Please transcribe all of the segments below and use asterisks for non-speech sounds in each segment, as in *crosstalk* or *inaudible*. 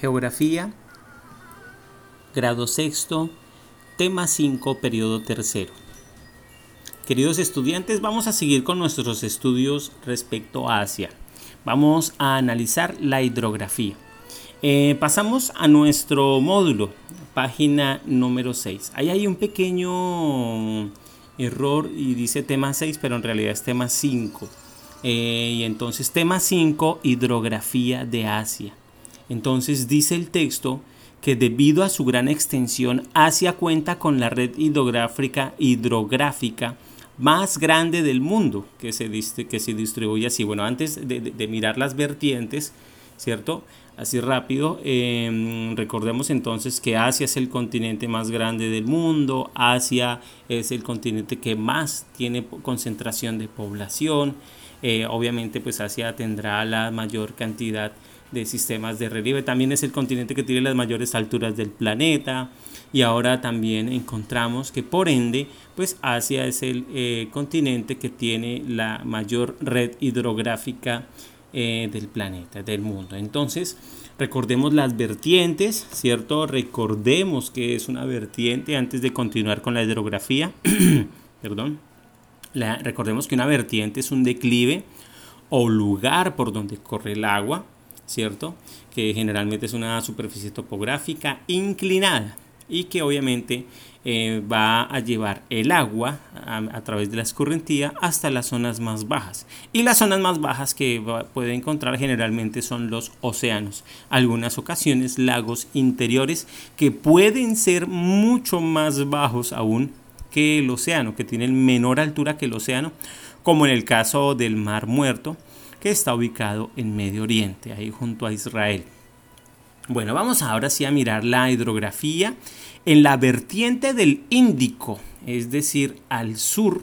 Geografía, grado sexto, tema 5, periodo tercero. Queridos estudiantes, vamos a seguir con nuestros estudios respecto a Asia. Vamos a analizar la hidrografía. Eh, pasamos a nuestro módulo, página número 6. Ahí hay un pequeño error y dice tema 6, pero en realidad es tema 5. Eh, y entonces tema 5, hidrografía de Asia. Entonces dice el texto que debido a su gran extensión, Asia cuenta con la red hidrográfica, hidrográfica más grande del mundo que se, que se distribuye así. Bueno, antes de, mirar las vertientes, ¿cierto? Así rápido, em, recordemos entonces que Asia es el continente más grande del mundo, Asia es el continente que más tiene concentración de población, eh, obviamente pues Asia tendrá la mayor cantidad de sistemas de relieve. También es el continente que tiene las mayores alturas del planeta y ahora también encontramos que por ende pues Asia es el eh, continente que tiene la mayor red hidrográfica eh, del planeta, del mundo. Entonces, recordemos las vertientes, ¿cierto? Recordemos que es una vertiente antes de continuar con la hidrografía. *coughs* Perdón. recordemos que una vertiente es un declive o lugar por donde corre el agua ¿cierto? Que generalmente es una superficie topográfica inclinada y que obviamente eh, va a llevar el agua a, través de la escorrentía hasta las zonas más bajas. Y las zonas más bajas que puede encontrar generalmente son los océanos. Algunas ocasiones lagos interiores que pueden ser mucho más bajos aún que el océano, que tienen menor altura que el océano, como en el caso del Mar Muerto, que está ubicado en Medio Oriente, ahí junto a Israel. Bueno, vamos ahora sí a mirar la hidrografía en la vertiente del Índico, es decir, al sur,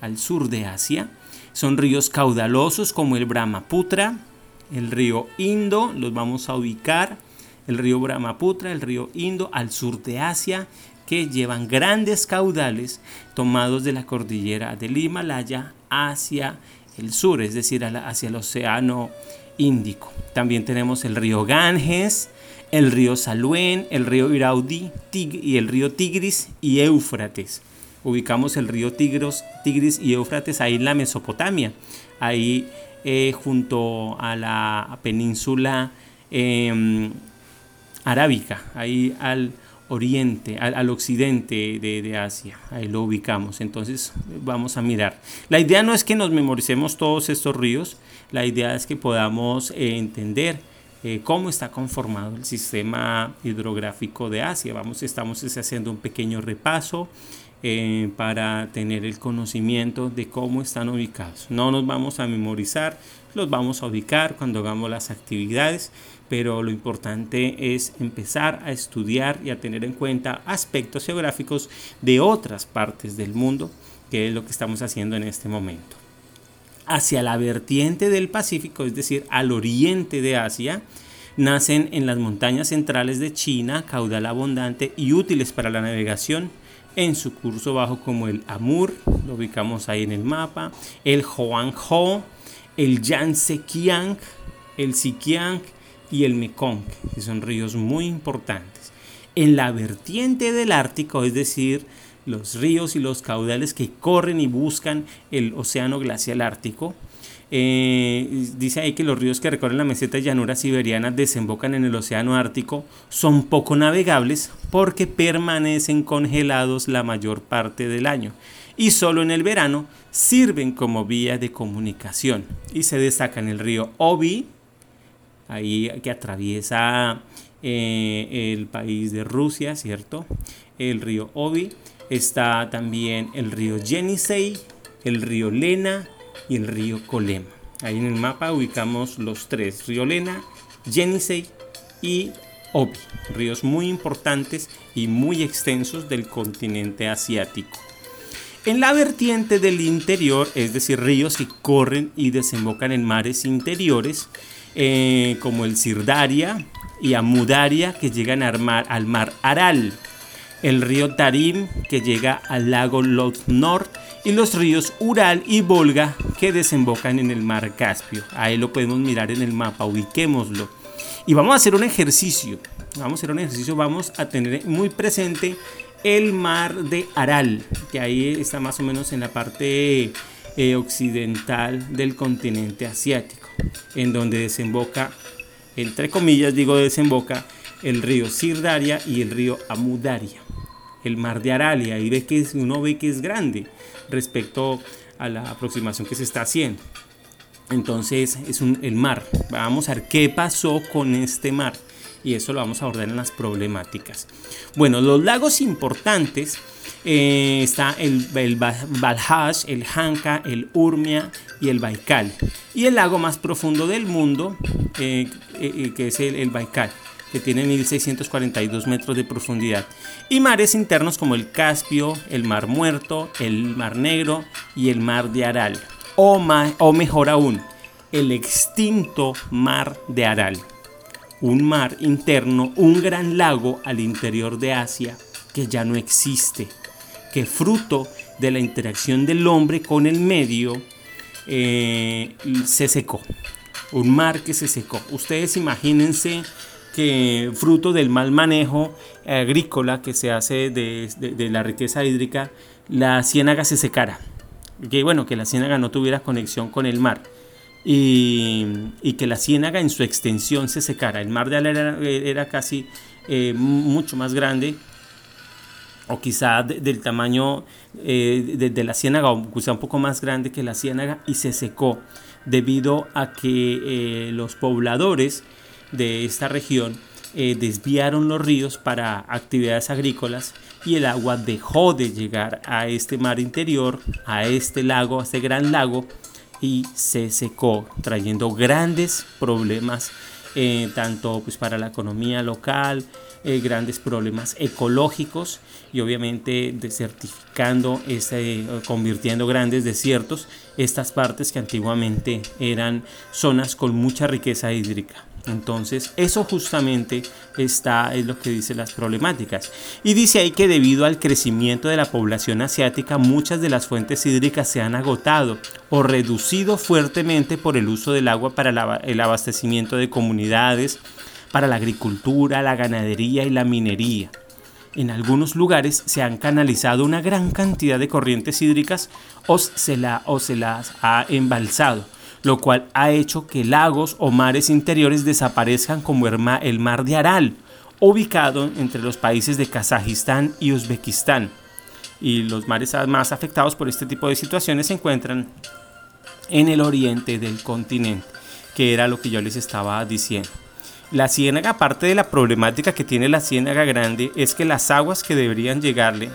al sur de Asia. Son ríos caudalosos como el Brahmaputra, el río Indo, los vamos a ubicar, el río Brahmaputra, el río Indo, al sur de Asia, que llevan grandes caudales tomados de la cordillera del Himalaya hacia el sur, es decir, hacia el océano Índico. También tenemos el río Ganges, el río Saluen, el río Iraudí y el río Tigris y Éufrates. Ubicamos el río Tigris y Éufrates ahí en la Mesopotamia, ahí eh, junto a la península em, arábica, ahí al oriente, al, occidente de, Asia. Ahí lo ubicamos. Entonces vamos a mirar. La idea no es que nos memoricemos todos estos ríos, la idea es que podamos eh, entender eh, cómo está conformado el sistema hidrográfico de Asia. Vamos, estamos haciendo un pequeño repaso. Eh, para tener el conocimiento de cómo están ubicados. No nos vamos a memorizar, los vamos a ubicar cuando hagamos las actividades, pero lo importante es empezar a estudiar y a tener en cuenta aspectos geográficos de otras partes del mundo, que es lo que estamos haciendo en este momento. Hacia la vertiente del Pacífico, es decir, al oriente de Asia, nacen en las montañas centrales de China caudal abundante y útiles para la navegación en su curso bajo como el Amur, lo ubicamos ahí en el mapa, el Huangho, el Yangtze-Kiang, el Sikiang y el Mekong, que son ríos muy importantes. En la vertiente del Ártico, es decir, los ríos y los caudales que corren y buscan el océano glacial ártico, eh, dice ahí que los ríos que recorren la meseta llanura siberiana desembocan en el océano Ártico son poco navegables porque permanecen congelados la mayor parte del año y solo en el verano sirven como vía de comunicación. Y se destacan el río Obi, ahí que atraviesa eh, el país de Rusia, ¿cierto? El río Obi. Está también el río Yenisei, el río Lena y el río Colema. Ahí en el mapa ubicamos los tres, río Lena, Yenisei y Obi, ríos muy importantes y muy extensos del continente asiático. En la vertiente del interior, es decir, ríos que corren y desembocan en mares interiores, eh, como el Sirdaria y Amudaria, que llegan al mar, al mar Aral, el río Tarim, que llega al lago Nord y los ríos Ural y Volga, que desembocan en el mar Caspio. Ahí lo podemos mirar en el mapa, ubiquémoslo. Y vamos a hacer un ejercicio. Vamos a hacer un ejercicio, vamos a tener muy presente el mar de Aral, que ahí está más o menos en la parte eh, occidental del continente asiático, en donde desemboca, entre comillas digo desemboca, el río Sirdaria y el río Amudaria, el mar de Aralia. Ahí ve que uno ve que es grande respecto a la aproximación que se está haciendo. Entonces es un, el mar. Vamos a ver qué pasó con este mar. Y eso lo vamos a abordar en las problemáticas. Bueno, los lagos importantes eh, está el, el Balhaj, el Hanka, el Urmia y el Baikal. Y el lago más profundo del mundo, eh, eh, que es el, el Baikal que tiene 1642 metros de profundidad, y mares internos como el Caspio, el Mar Muerto, el Mar Negro y el Mar de Aral, o, o mejor aún, el extinto Mar de Aral, un mar interno, un gran lago al interior de Asia que ya no existe, que fruto de la interacción del hombre con el medio eh, se secó. Un mar que se secó. Ustedes imagínense que fruto del mal manejo agrícola que se hace de, la riqueza hídrica, la ciénaga se secara. Que bueno, que la ciénaga no tuviera conexión con el mar. Y, que la ciénaga en su extensión se secara. El mar de Alera era, casi eh, mucho más grande, o quizá del tamaño eh, de, la ciénaga, o quizá un poco más grande que la ciénaga, y se secó debido a que eh, los pobladores de esta región eh, desviaron los ríos para actividades agrícolas y el agua dejó de llegar a este mar interior, a este lago, a este gran lago y se secó, trayendo grandes problemas eh, tanto pues, para la economía local, eh, grandes problemas ecológicos y obviamente desertificando, este, convirtiendo grandes desiertos estas partes que antiguamente eran zonas con mucha riqueza hídrica. Entonces, eso justamente está, es lo que dice las problemáticas. Y dice ahí que debido al crecimiento de la población asiática, muchas de las fuentes hídricas se han agotado o reducido fuertemente por el uso del agua para el abastecimiento de comunidades, para la agricultura, la ganadería y la minería. En algunos lugares se han canalizado una gran cantidad de corrientes hídricas o se, o se las ha embalsado lo cual ha hecho que lagos o mares interiores desaparezcan como el mar de Aral, ubicado entre los países de Kazajistán y Uzbekistán. Y los mares más afectados por este tipo de situaciones se encuentran en el oriente del continente, que era lo que yo les estaba diciendo. La ciénaga, parte de la problemática que tiene la ciénaga grande, es que las aguas que deberían llegarle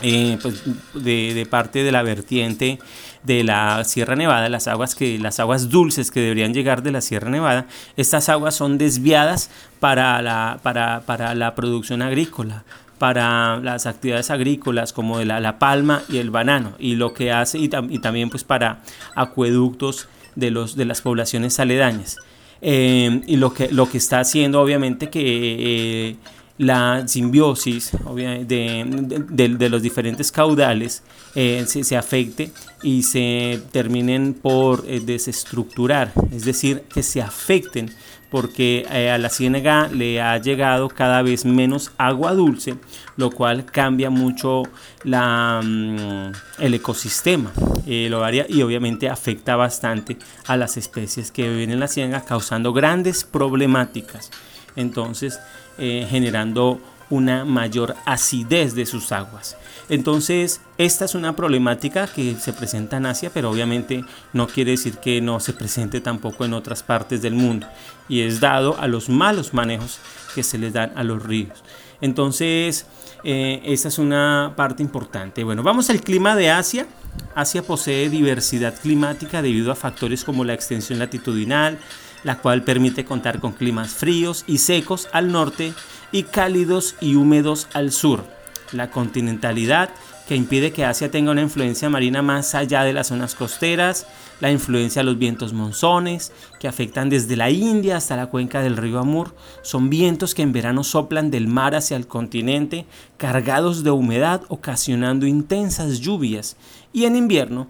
eh, pues, de, parte de la vertiente de la Sierra Nevada, las aguas, que, las aguas dulces que deberían llegar de la Sierra Nevada, estas aguas son desviadas para la, para, para la producción agrícola para las actividades agrícolas como de la, palma y el banano y lo que hace y, también pues para acueductos de, los, de las poblaciones aledañas. Eh, y lo que, lo que está haciendo obviamente que eh, la simbiosis de, los diferentes caudales eh, se, afecte y se terminen por eh, desestructurar, es decir, que se afecten porque eh, a la ciénaga le ha llegado cada vez menos agua dulce, lo cual cambia mucho la, mm, el ecosistema lo haría, y obviamente afecta bastante a las especies que viven en la ciénaga, causando grandes problemáticas. Entonces, eh, generando una mayor acidez de sus aguas. Entonces, esta es una problemática que se presenta en Asia, pero obviamente no quiere decir que no se presente tampoco en otras partes del mundo. Y es dado a los malos manejos que se les dan a los ríos. Entonces, eh, esa es una parte importante. Bueno, vamos al clima de Asia. Asia posee diversidad climática debido a factores como la extensión latitudinal, la cual permite contar con climas fríos y secos al norte y cálidos y húmedos al sur. La continentalidad que impide que Asia tenga una influencia marina más allá de las zonas costeras, la influencia de los vientos monzones, que afectan desde la India hasta la cuenca del río Amur, son vientos que en verano soplan del mar hacia el continente, cargados de humedad, ocasionando intensas lluvias, y en invierno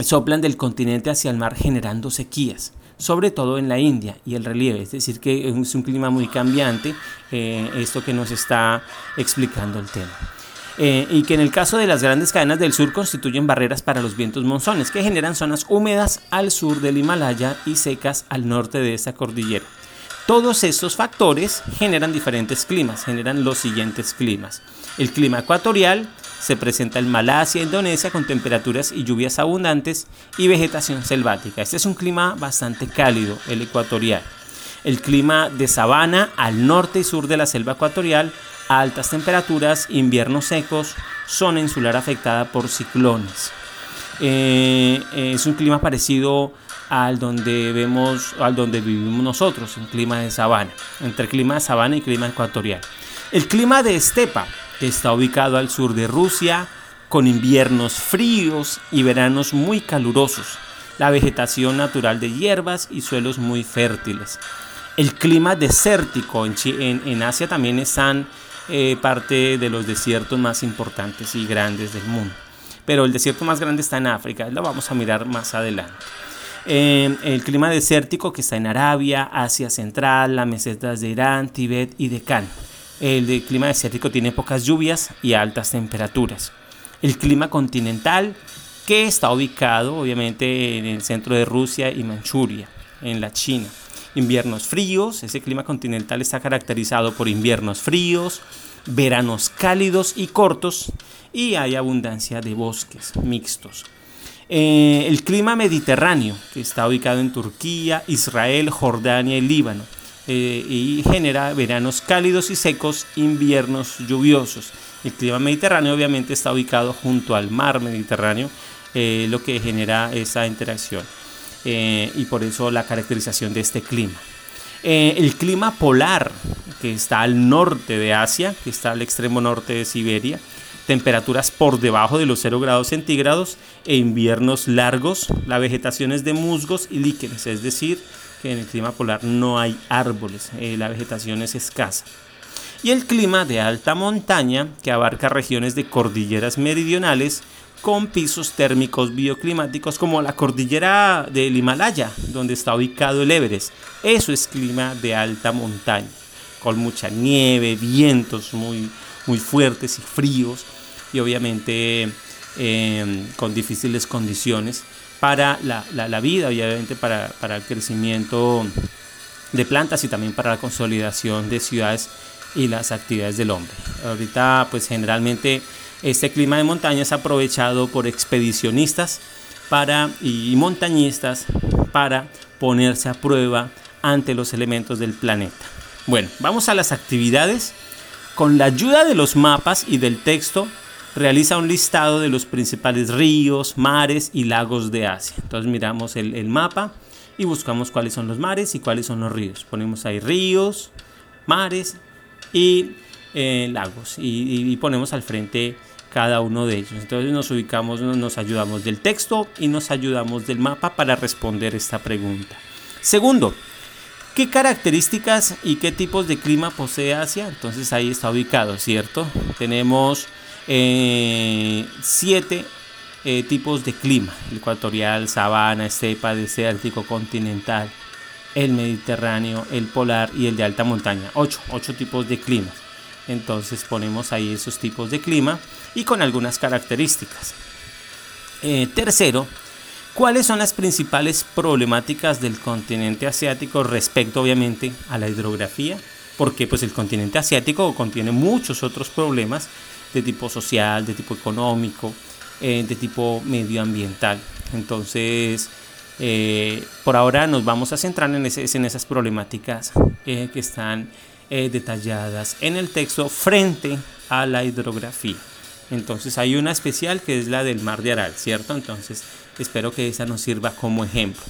soplan del continente hacia el mar generando sequías. Sobre todo en la India y el relieve, es decir, que es un clima muy cambiante, eh, esto que nos está explicando el tema. Eh, y que en el caso de las grandes cadenas del sur constituyen barreras para los vientos monzones, que generan zonas húmedas al sur del Himalaya y secas al norte de esta cordillera. Todos estos factores generan diferentes climas, generan los siguientes climas. El clima ecuatorial se presenta en Malasia, Indonesia, con temperaturas y lluvias abundantes y vegetación selvática. Este es un clima bastante cálido, el ecuatorial. El clima de sabana al norte y sur de la selva ecuatorial, altas temperaturas, inviernos secos, zona insular afectada por ciclones. Eh, es un clima parecido al donde vemos, al donde vivimos nosotros, un clima de sabana, entre clima de sabana y clima ecuatorial. El clima de estepa, está ubicado al sur de Rusia, con inviernos fríos y veranos muy calurosos, la vegetación natural de hierbas y suelos muy fértiles. El clima desértico en, Asia también están eh, parte de los desiertos más importantes y grandes del mundo. Pero el desierto más grande está en África, lo vamos a mirar más adelante. Eh, el clima desértico que está en Arabia, Asia Central, las mesetas de Irán, Tibet y Deccan. El clima desértico tiene pocas lluvias y altas temperaturas. El clima continental que está ubicado obviamente en el centro de Rusia y Manchuria, en la China. Inviernos fríos, ese clima continental está caracterizado por inviernos fríos, veranos cálidos y cortos y hay abundancia de bosques mixtos. Eh, el clima mediterráneo, que está ubicado en Turquía, Israel, Jordania y Líbano, eh, y genera veranos cálidos y secos, inviernos lluviosos. El clima mediterráneo obviamente está ubicado junto al mar Mediterráneo, eh, lo que genera esa interacción. y por eso la caracterización de este clima. el clima polar, que está al norte de Asia, que está al extremo norte de Siberia, temperaturas por debajo de los 0 grados centígrados e inviernos largos. La vegetación es de musgos y líquenes, es decir, en el clima polar no hay árboles, eh, la vegetación es escasa. Y el clima de alta montaña, que abarca regiones de cordilleras meridionales con pisos térmicos bioclimáticos como la cordillera del Himalaya, donde está ubicado el Everest. Eso es clima de alta montaña, con mucha nieve, vientos muy, muy fuertes y fríos y obviamente em, con difíciles condiciones para la, vida y obviamente para, el crecimiento de plantas y también para la consolidación de ciudades y las actividades del hombre. Ahorita pues generalmente este clima de montaña es aprovechado por expedicionistas para, y montañistas para ponerse a prueba ante los elementos del planeta. Bueno, vamos a las actividades con la ayuda de los mapas y del texto, realiza un listado de los principales ríos, mares y lagos de Asia. Entonces miramos el, mapa y buscamos cuáles son los mares y cuáles son los ríos. Ponemos ahí ríos, mares y eh, lagos y, ponemos al frente cada uno de ellos. Entonces nos ubicamos, nos ayudamos del texto y nos ayudamos del mapa para responder esta pregunta. Segundo, ¿Qué características y qué tipos de clima posee Asia? Entonces ahí está ubicado, ¿cierto? Tenemos eh, siete eh, tipos de clima, ecuatorial, sabana, estepa, desértico, continental, el mediterráneo, el polar y el de alta montaña. Ocho, ocho tipos de clima. Entonces ponemos ahí esos tipos de clima y con algunas características. Eh, tercero, ¿Cuáles son las principales problemáticas del continente asiático respecto obviamente a la hidrografía? Porque pues el continente asiático contiene muchos otros problemas de tipo social, de tipo económico, eh, de tipo medioambiental. Entonces, eh, por ahora nos vamos a centrar en, esas problemáticas eh, que están detalladas en el texto frente a la hidrografía. Entonces hay una especial que es la del mar de Aral, ¿cierto? Entonces espero que esa nos sirva como ejemplo.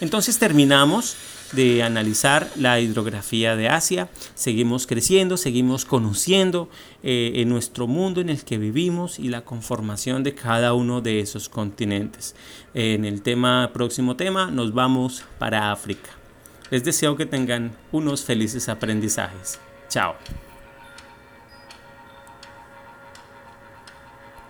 Entonces terminamos de analizar la hidrografía de Asia, seguimos creciendo, seguimos conociendo eh, en nuestro mundo en el que vivimos y la conformación de cada uno de esos continentes. En el tema próximo tema nos vamos para África. Les deseo que tengan unos felices aprendizajes. Chao.